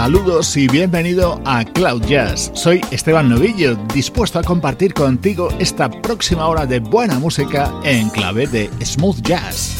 Saludos y bienvenido a Cloud Jazz. Soy Esteban Novillo, dispuesto a compartir contigo esta próxima hora de buena música en clave de smooth jazz.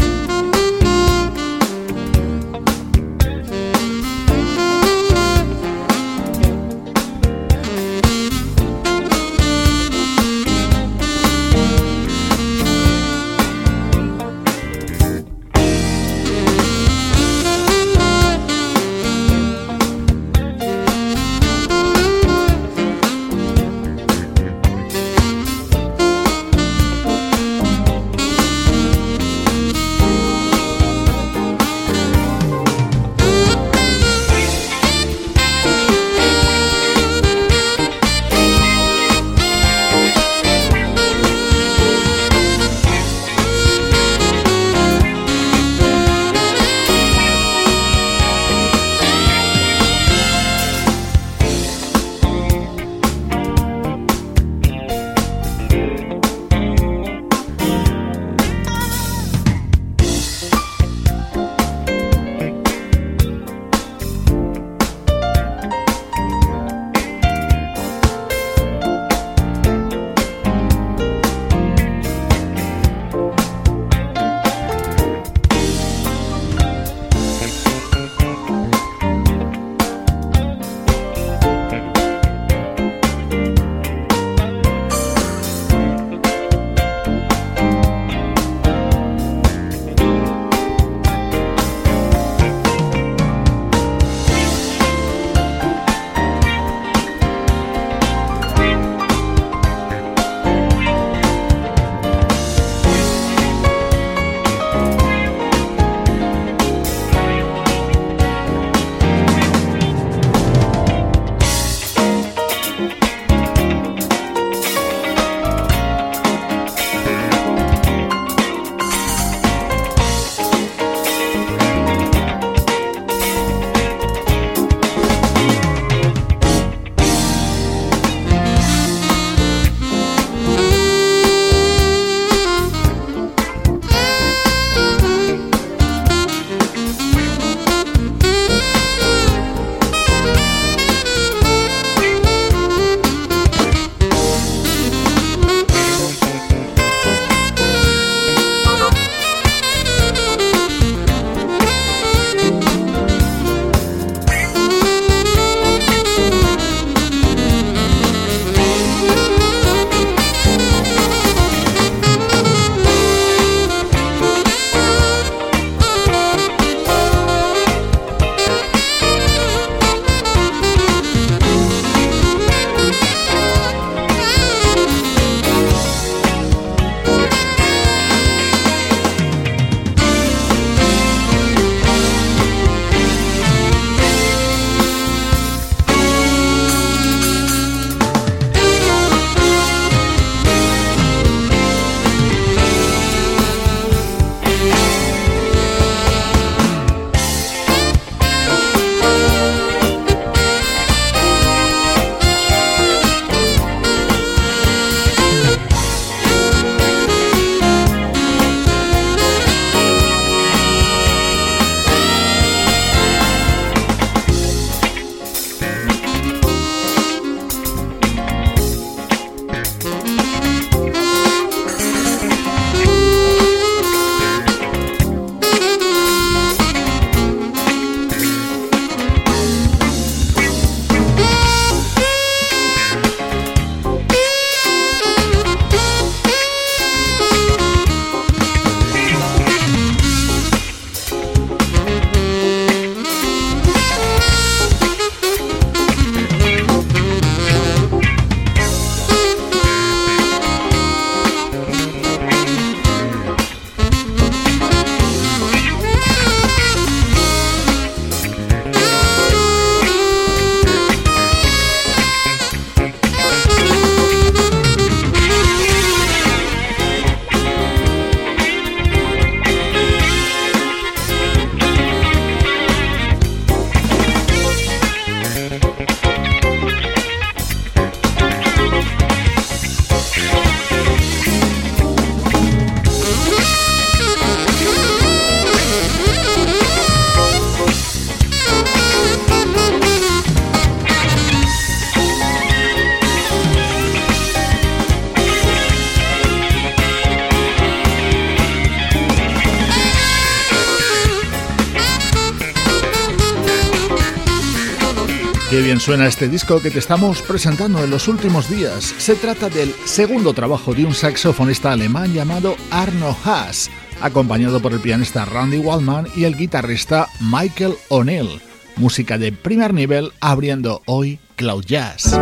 Suena este disco que te estamos presentando en los últimos días. Se trata del segundo trabajo de un saxofonista alemán llamado Arno Haas, acompañado por el pianista Randy Waldman y el guitarrista Michael O'Neill. Música de primer nivel abriendo hoy Cloud Jazz.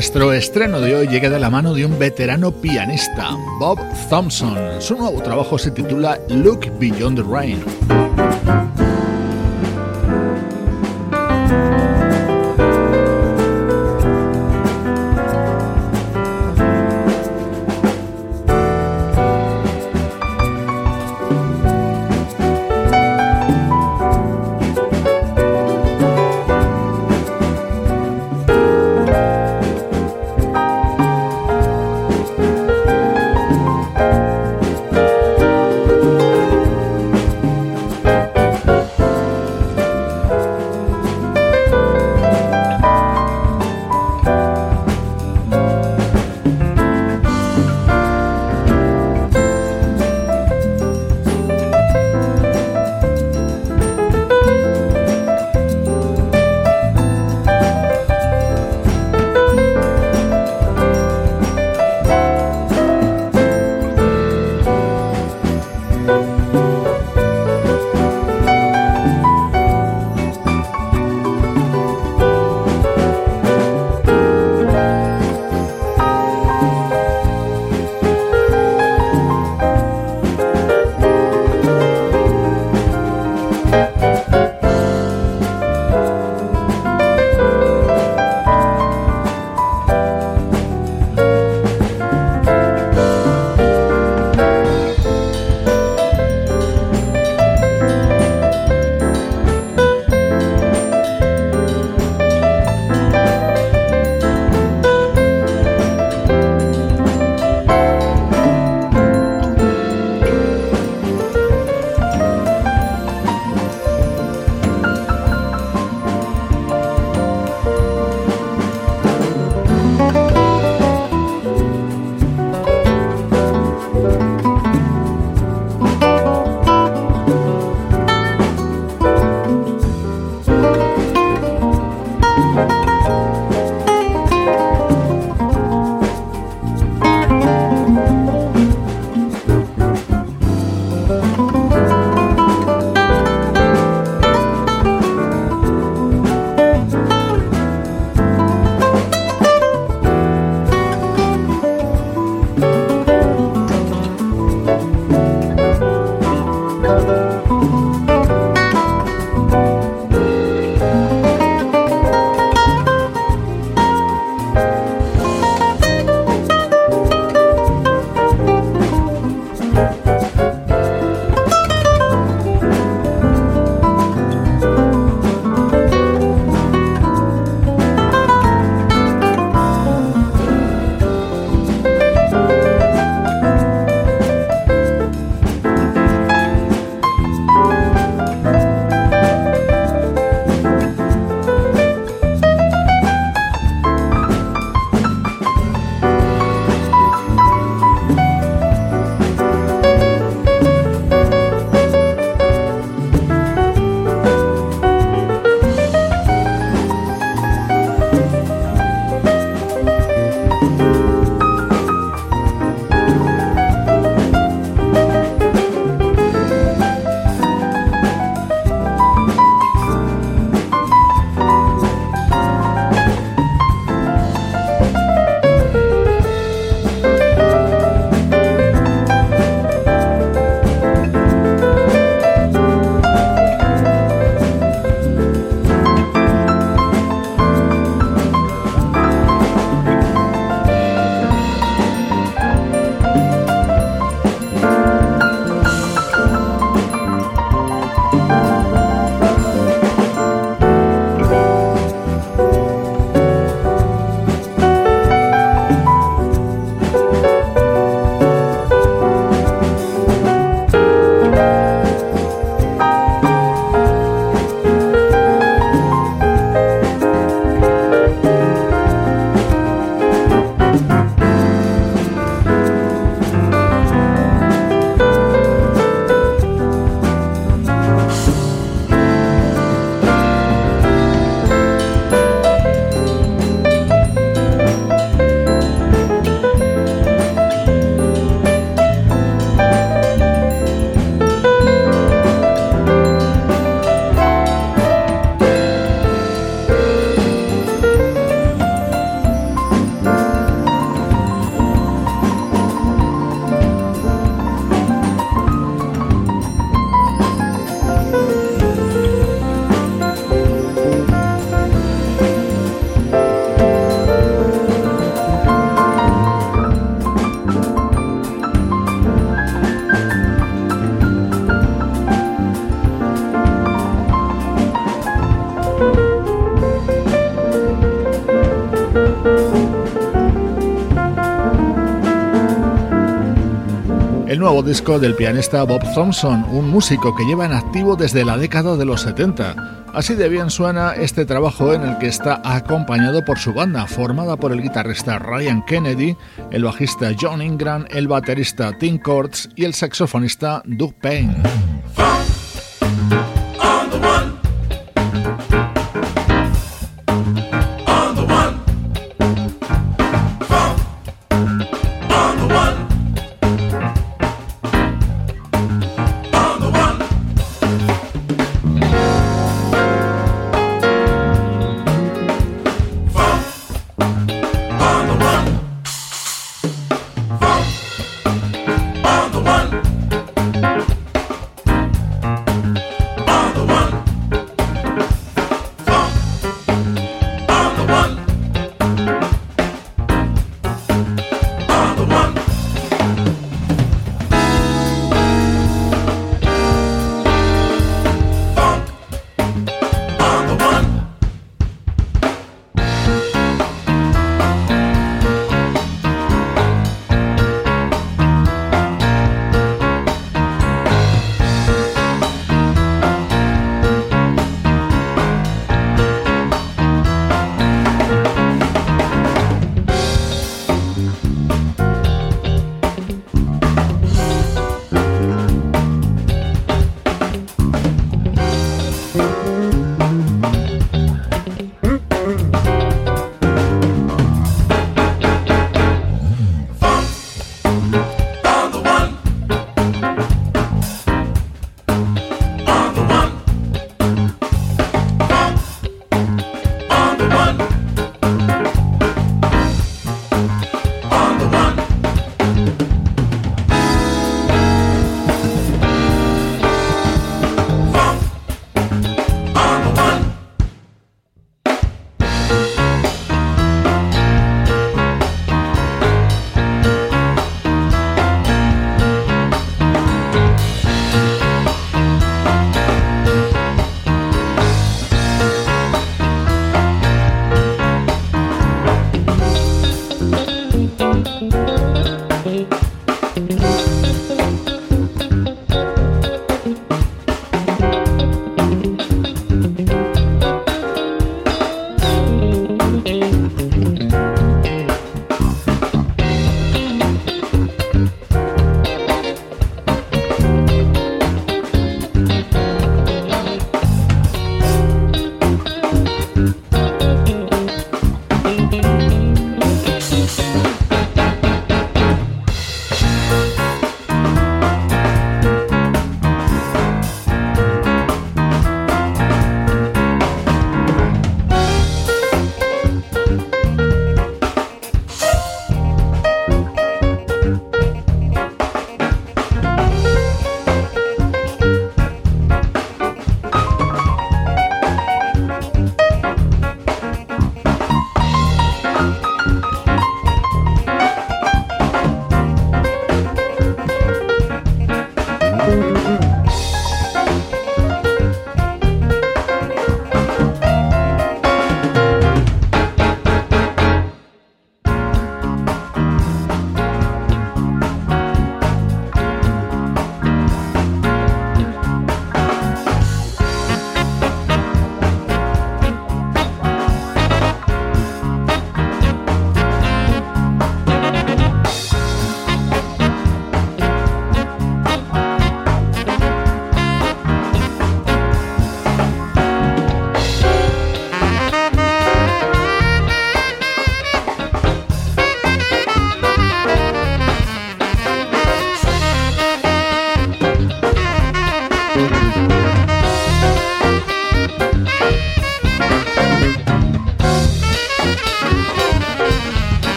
Nuestro estreno de hoy llega de la mano de un veterano pianista, Bob Thompson. Su nuevo trabajo se titula Look Beyond the Rain. Nuevo disco del pianista Bob Thompson, un músico que lleva en activo desde la década de los 70. Así de bien suena este trabajo en el que está acompañado por su banda, formada por el guitarrista Ryan Kennedy, el bajista John Ingram, el baterista Tim Courts y el saxofonista Doug Payne. On the run.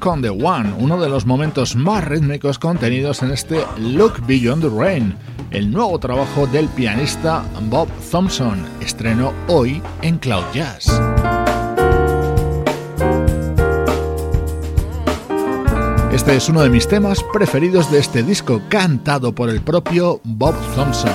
One, uno de los momentos más rítmicos contenidos en este Look Beyond the Rain. el nuevo trabajo del pianista Bob Thompson, estreno hoy en Cloud Jazz. Este es uno de mis temas preferidos de este disco, cantado por el propio Bob Thompson.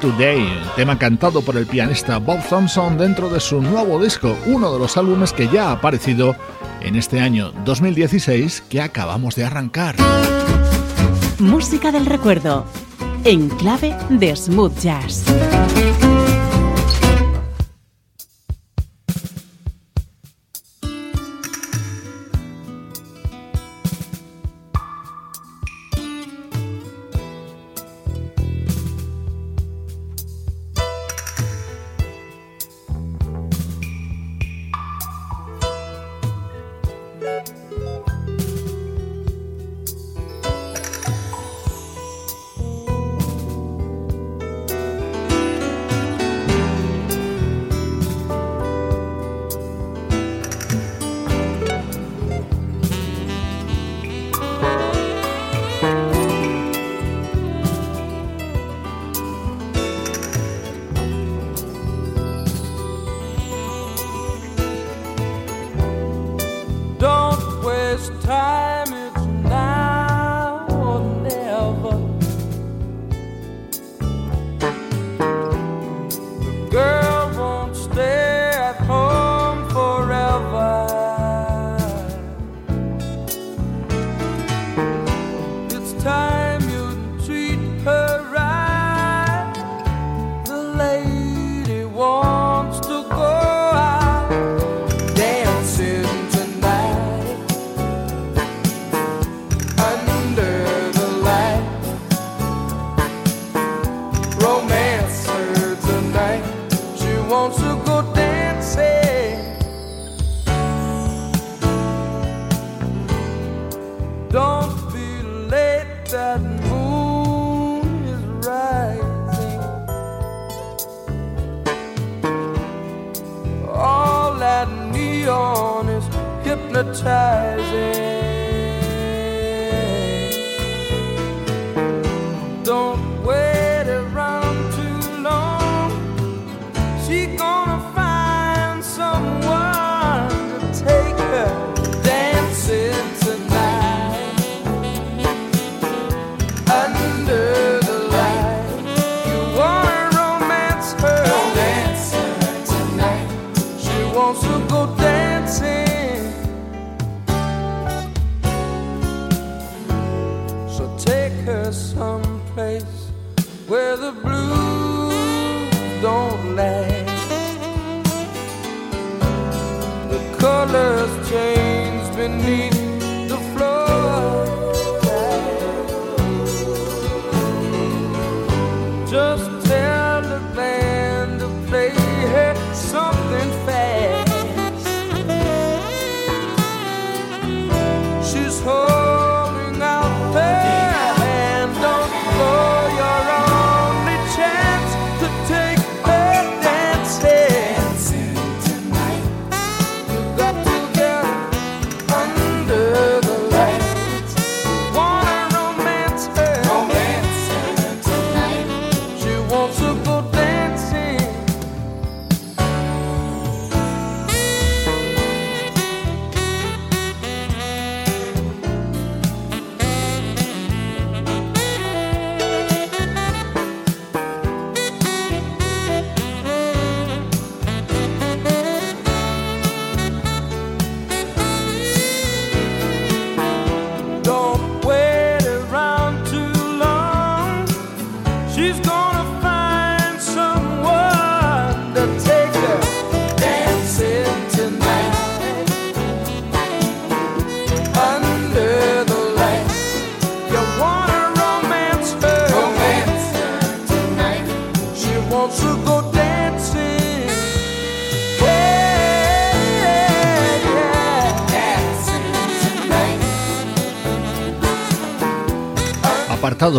Today, tema cantado por el pianista Bob Thompson dentro de su nuevo disco, uno de los álbumes que ya ha aparecido en este año 2016 que acabamos de arrancar. Música del recuerdo, en clave de smooth jazz.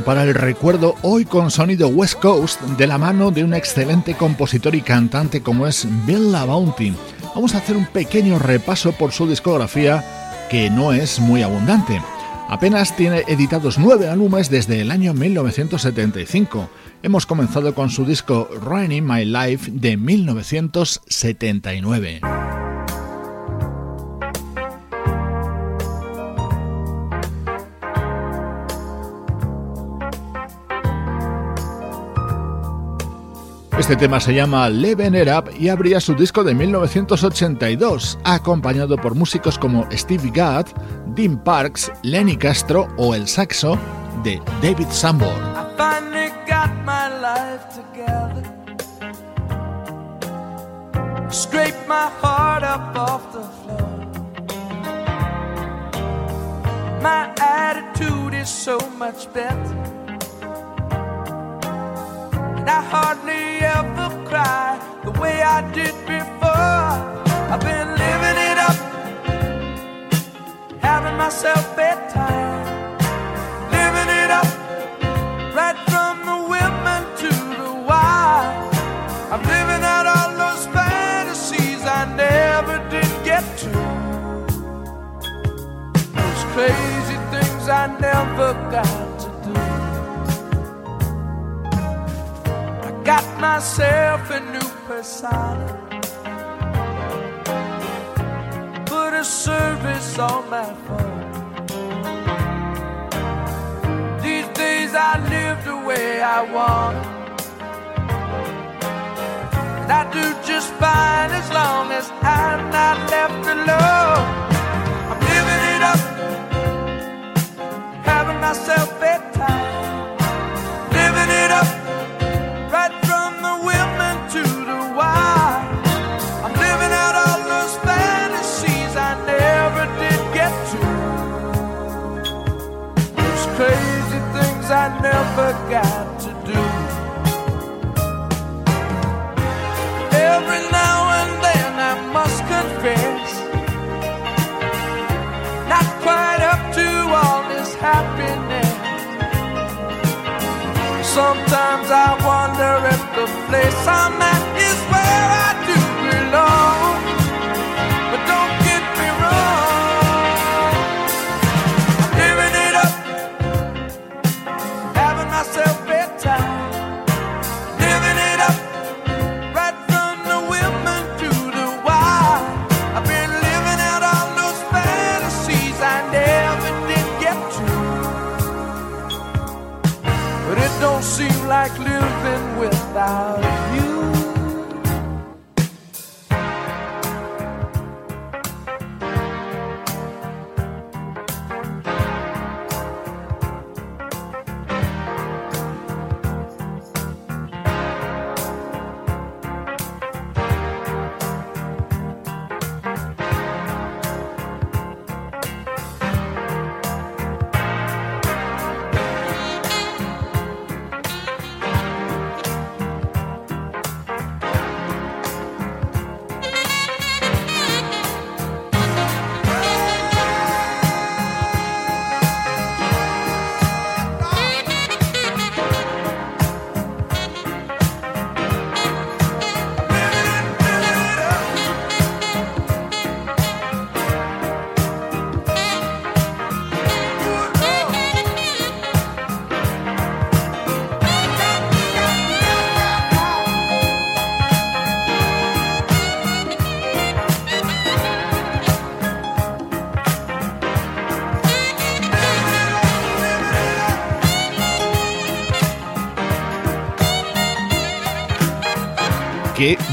Para el recuerdo hoy con sonido West Coast de la mano de un excelente compositor y cantante como es Bill LaBounty. Vamos a hacer un pequeño repaso por su discografía que no es muy abundante. Apenas tiene editados nueve álbumes desde el año 1975. Hemos comenzado con su disco Running My Life de 1979. Este tema se llama Leven It Up y abría su disco de 1982, acompañado por músicos como Steve Gadd, Dean Parks, Lenny Castro o el saxo de David Sanborn. My attitude is so much better. And I hardly ever cry the way I did before. I've been living it up, having myself a time, living it up, right from the women to the wild. I'm living out all those fantasies I never did get to. Those crazy things I never got. Myself a new persona. Put a service on my phone. These days I live the way I want. And I do just fine as long as I'm not left alone. I'm living it up, having myself bedtime, I never got to do. Every now and then I must confess, not quite up to all this happiness. Sometimes I wonder if the place I'm at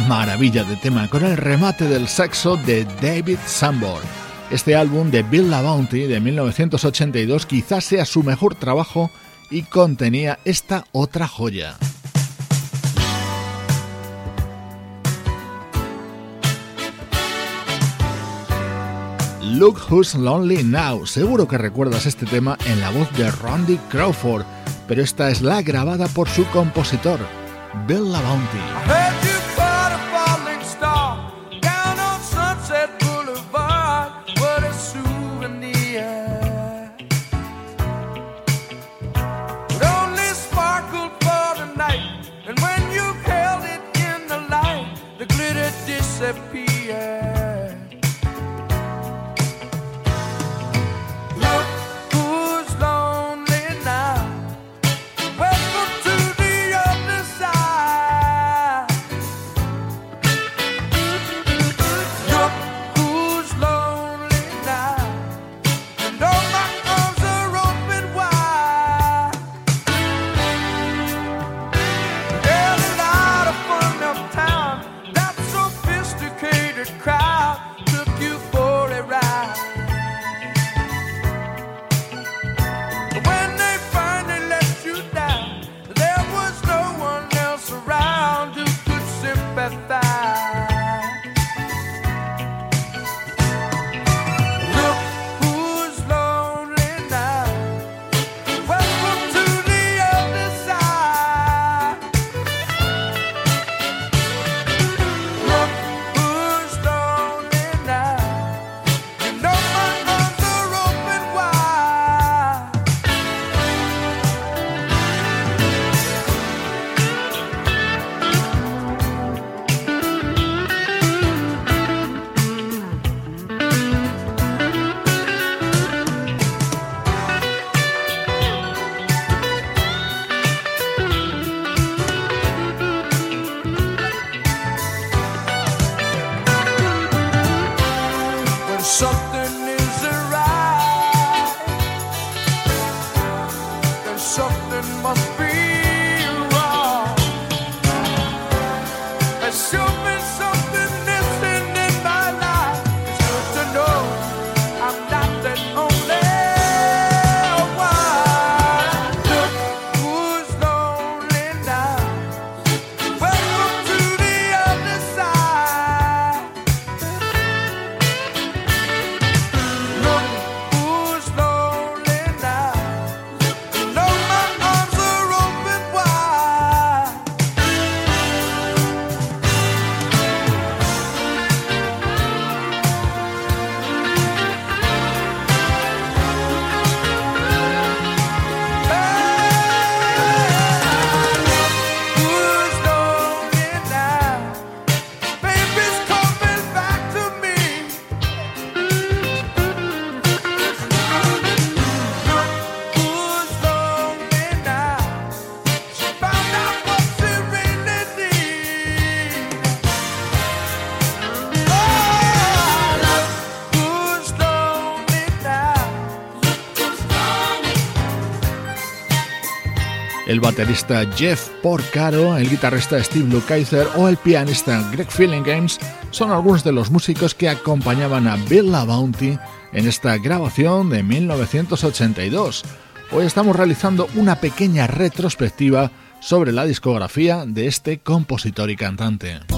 maravilla de tema con el remate del saxo de David Sanborn. Este álbum de Bill La Bounty de 1982 quizás sea su mejor trabajo y contenía esta otra joya. Look Who's Lonely Now. Seguro que recuerdas este tema en la voz de Randy Crawford, pero esta es la grabada por su compositor, Bill La el baterista Jeff Porcaro, el guitarrista Steve Lukather o el pianista Greg Games son algunos de los músicos que acompañaban a Bill LaBounty en esta grabación de 1982. Hoy estamos realizando una pequeña retrospectiva sobre la discografía de este compositor y cantante.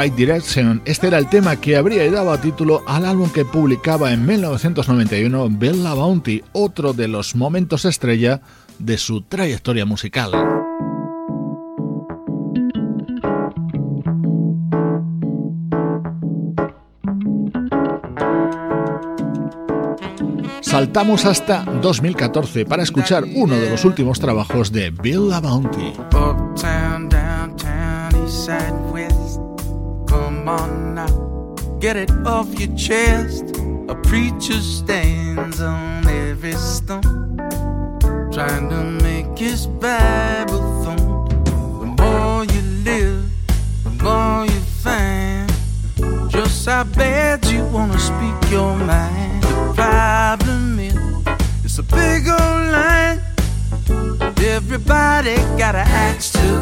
Right Direction. Este era el tema que habría dado título al álbum que publicaba en 1991 Bella Bounty, otro de los momentos estrella de su trayectoria musical. Saltamos hasta 2014 para escuchar uno de los últimos trabajos de Bella Bounty. Come on now, get it off your chest. A preacher stands on every stone, trying to make his Bible thump. The more you live, the more you find just how bad you wanna speak your mind. The problem is, it's a big old line. Everybody got an axe to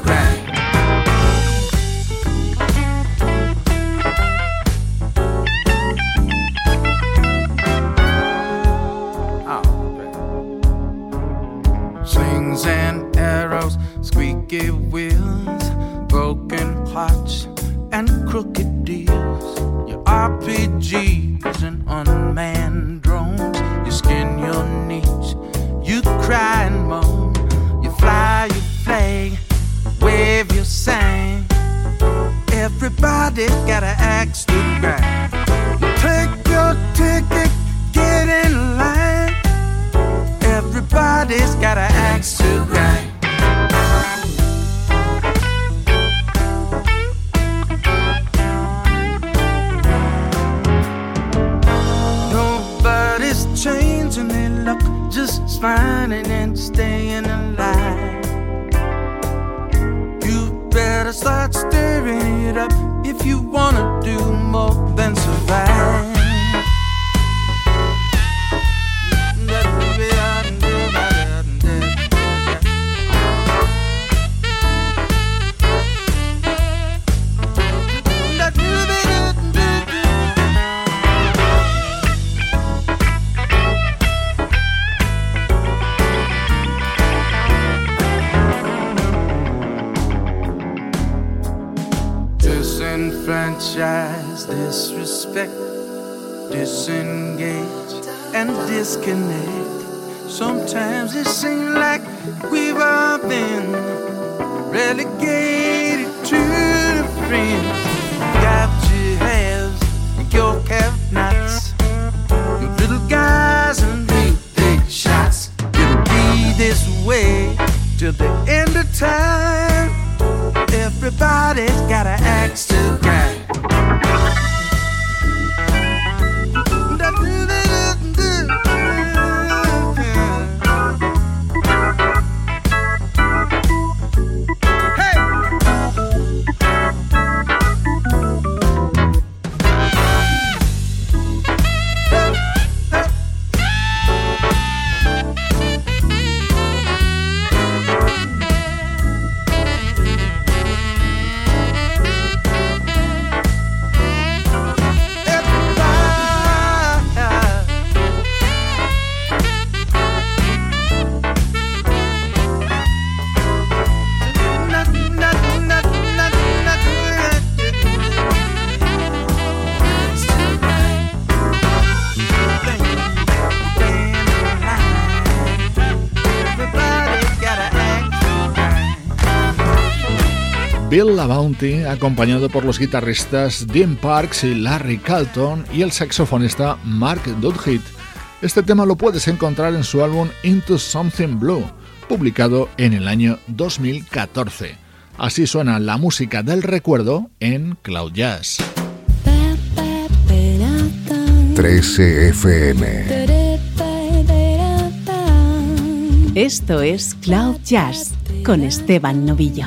Bill La Bounty, acompañado por los guitarristas Dean Parks y Larry Carlton y el saxofonista Mark Dudhit. Este tema lo puedes encontrar en su álbum Into Something Blue, publicado en el año 2014. Así suena la música del recuerdo en Cloud Jazz. 13 FM. Esto es Cloud Jazz con Esteban Novillo.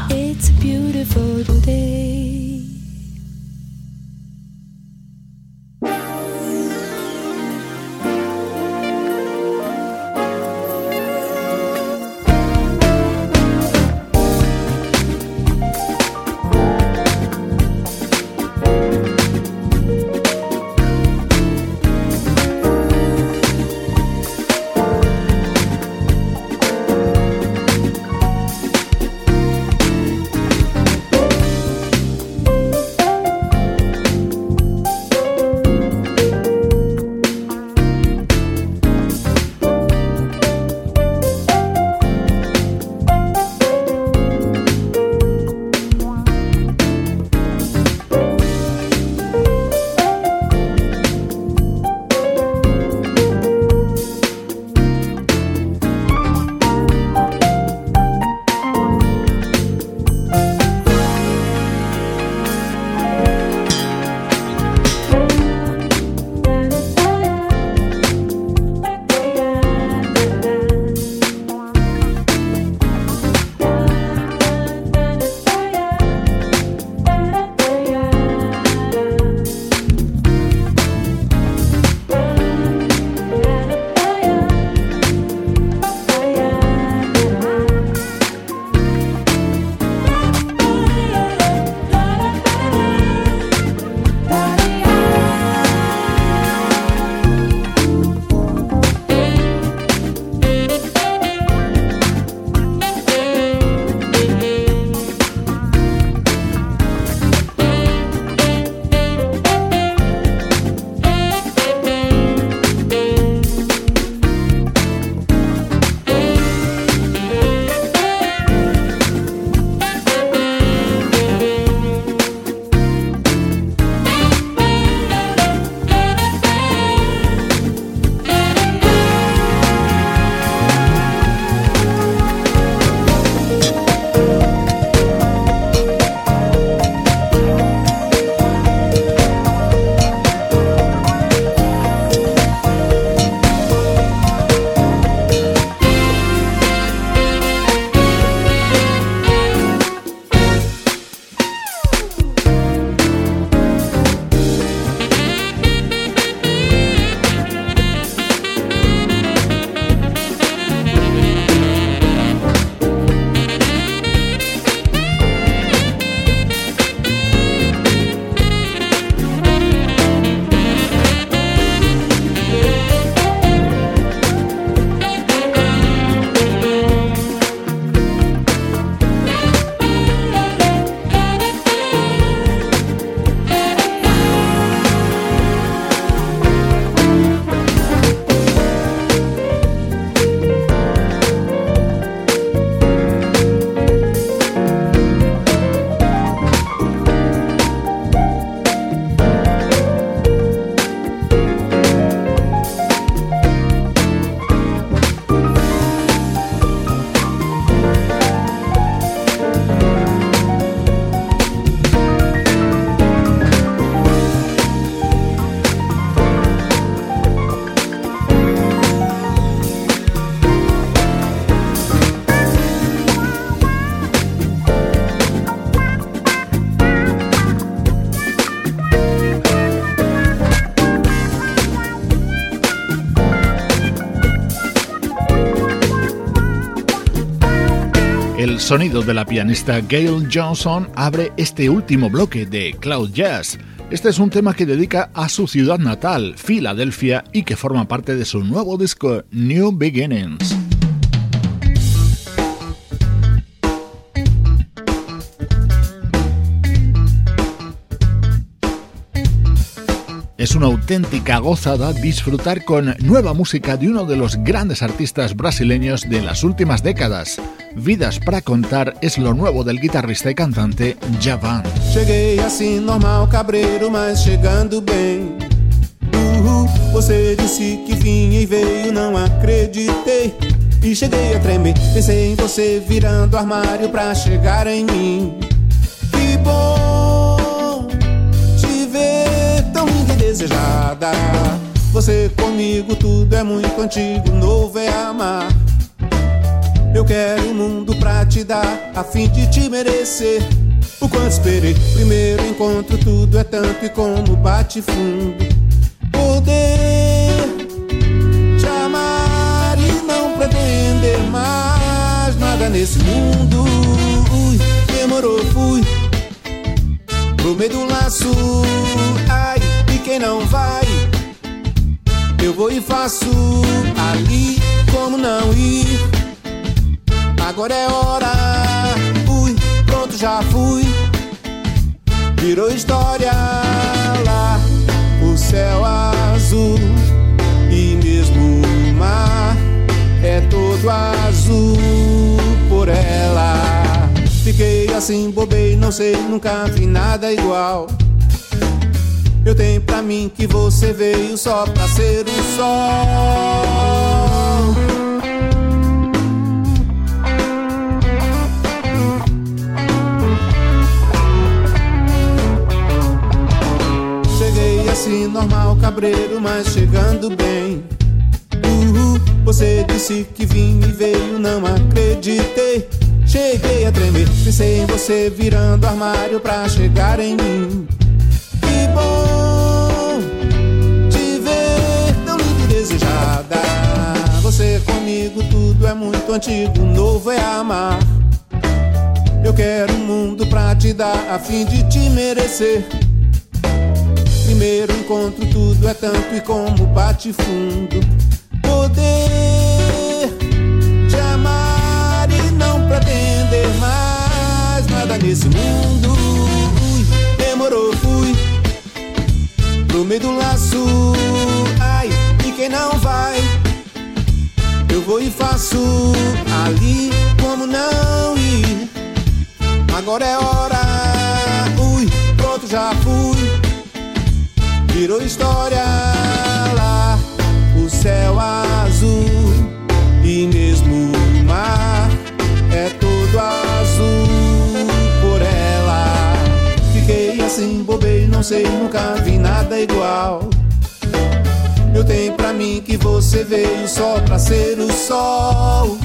Sonido de la pianista Gail Johnson abre este último bloque de Cloud Jazz. Este es un tema que dedica a su ciudad natal, Filadelfia, y que forma parte de su nuevo disco New Beginnings. Es una auténtica gozada disfrutar con nueva música de uno de los grandes artistas brasileños de las últimas décadas. Vidas para contar es lo nuevo del guitarrista y cantante Javan. Cheguei assim normal, cabreiro, mas chegando bem. Uhul, você disse que vinha e veio, não acreditei. E cheguei a tremer, pensei em você virando armário pra chegar em mim. Que bom te ver tão linda e desejada. Você comigo, tudo é muito antigo, novo é amar. Eu quero um mundo pra te dar, a fim de te merecer. O quanto esperei, primeiro encontro, tudo é tanto e como bate fundo. Poder te amar e não pretender mais nada nesse mundo. Ui, demorou, fui pro meio do laço. Ai, e quem não vai? Eu vou e faço ali como não ir. Agora é hora, fui, pronto já fui. Virou história lá, o céu azul e mesmo o mar é todo azul por ela. Fiquei assim, bobei, não sei, nunca vi nada igual. Eu tenho pra mim que você veio só pra ser o sol. Assim normal, cabreiro, mas chegando bem. Você disse que vinha e veio, não acreditei. Cheguei a tremer, pensei em você virando armário pra chegar em mim. Que bom te ver tão linda e desejada. Você comigo, tudo é muito antigo, novo é amar. Eu quero um mundo pra te dar, a fim de te merecer. Primeiro encontro, tudo é tanto e como bate fundo. Poder te amar e não pretender mais nada nesse mundo. Demorou, fui pro meio do laço. Ai, e quem não vai? Eu vou e faço ali como não ir. Agora é hora, ui, pronto já fui. Virou história lá, o céu azul e mesmo o mar é todo azul por ela. Fiquei assim, bobei, não sei, nunca vi nada igual. Eu tenho pra mim que você veio só pra ser o sol.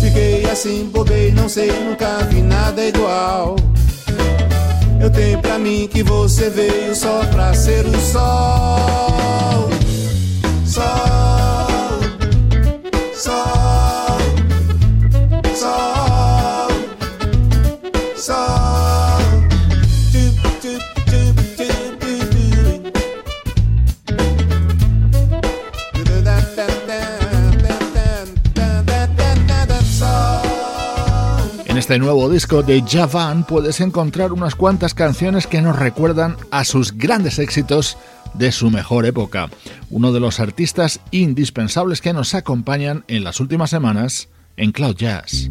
Fiquei assim, bobei, não sei, nunca vi nada igual. Eu tenho pra mim que você veio só pra ser o sol. Este nuevo disco de Javan puedes encontrar unas cuantas canciones que nos recuerdan a sus grandes éxitos de su mejor época. Uno de los artistas indispensables que nos acompañan en las últimas semanas en Cloud Jazz.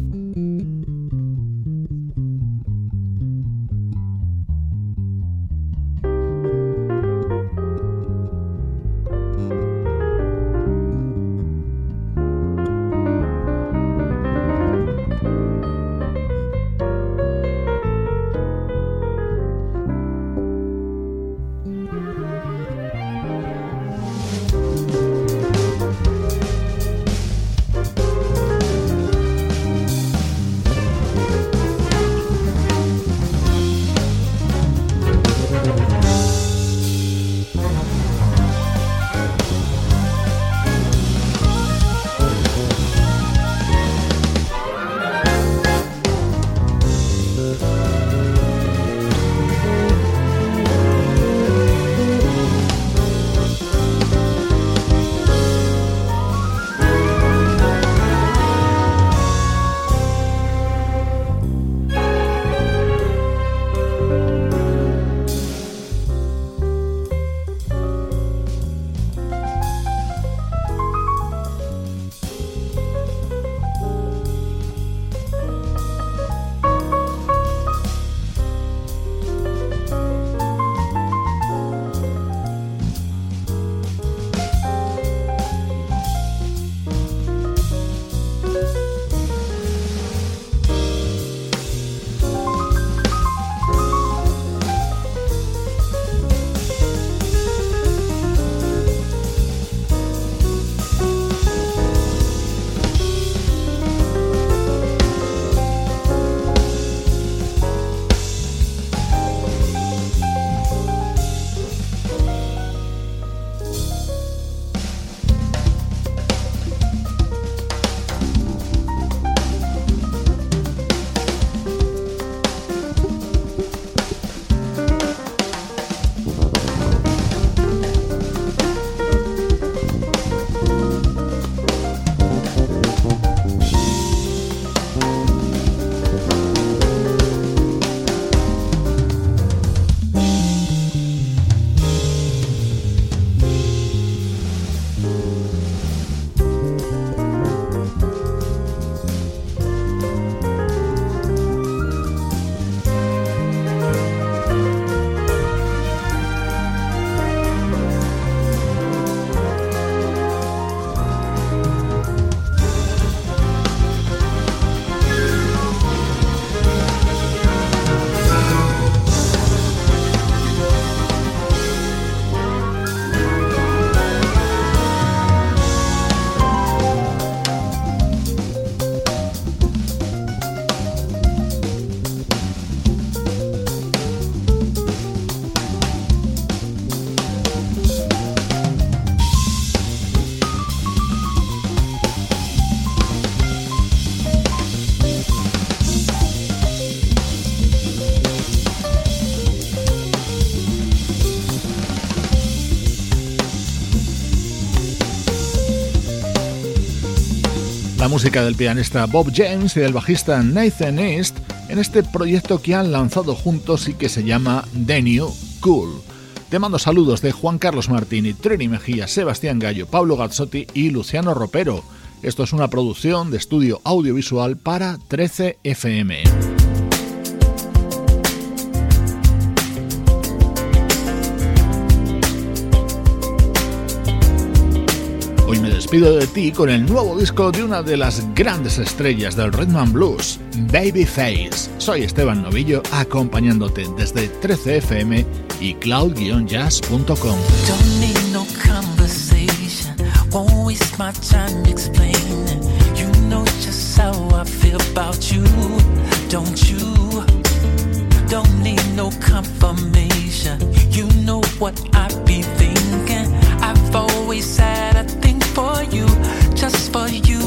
Música del pianista Bob James y del bajista Nathan East en este proyecto que han lanzado juntos y que se llama The New Cool. Te mando saludos de Juan Carlos Martini, Trini Mejía, Sebastián Gallo, Pablo Gazzotti y Luciano Ropero. Esto es una producción de estudio audiovisual para 13 despido de ti con el nuevo disco de una de las grandes estrellas del Redman Blues, Babyface. Soy Esteban Novillo acompañándote desde 13fm y cloud-jazz.com. Don't need no confirmation. You know what I be thinking. I've always said I think for you, just for you,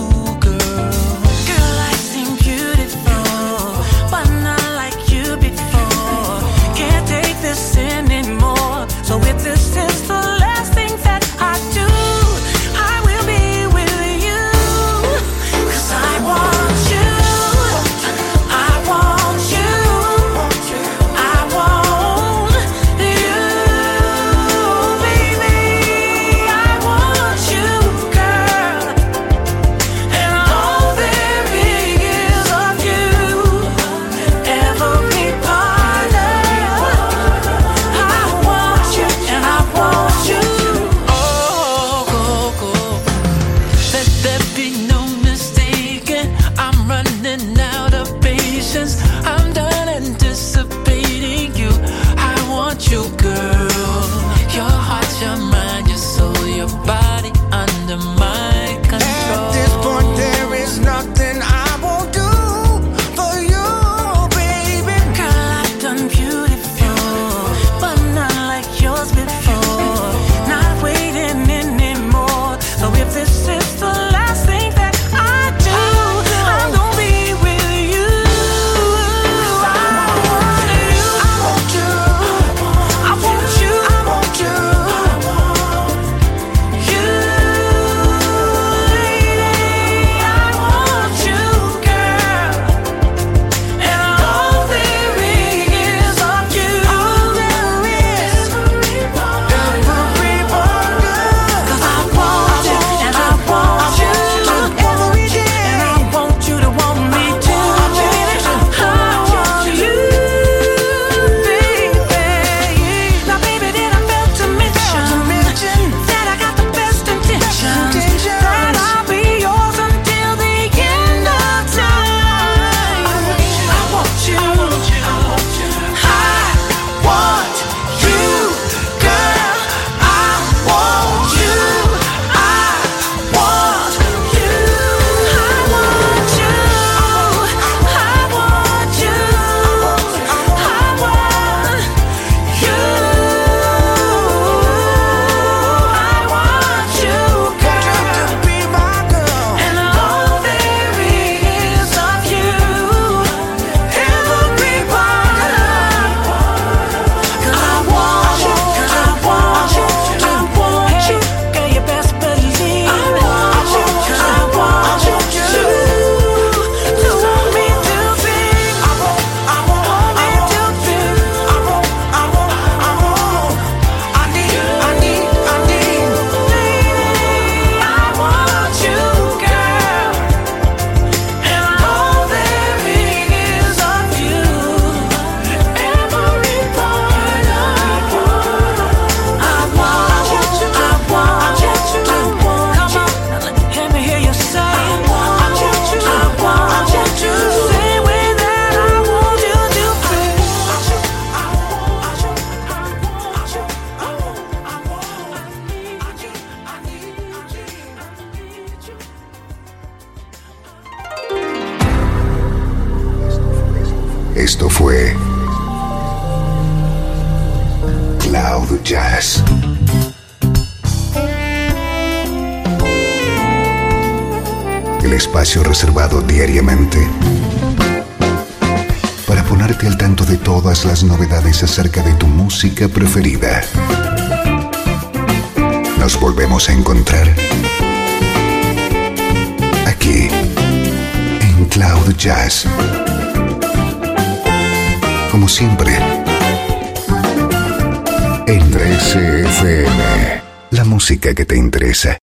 FM, la música que te interesa.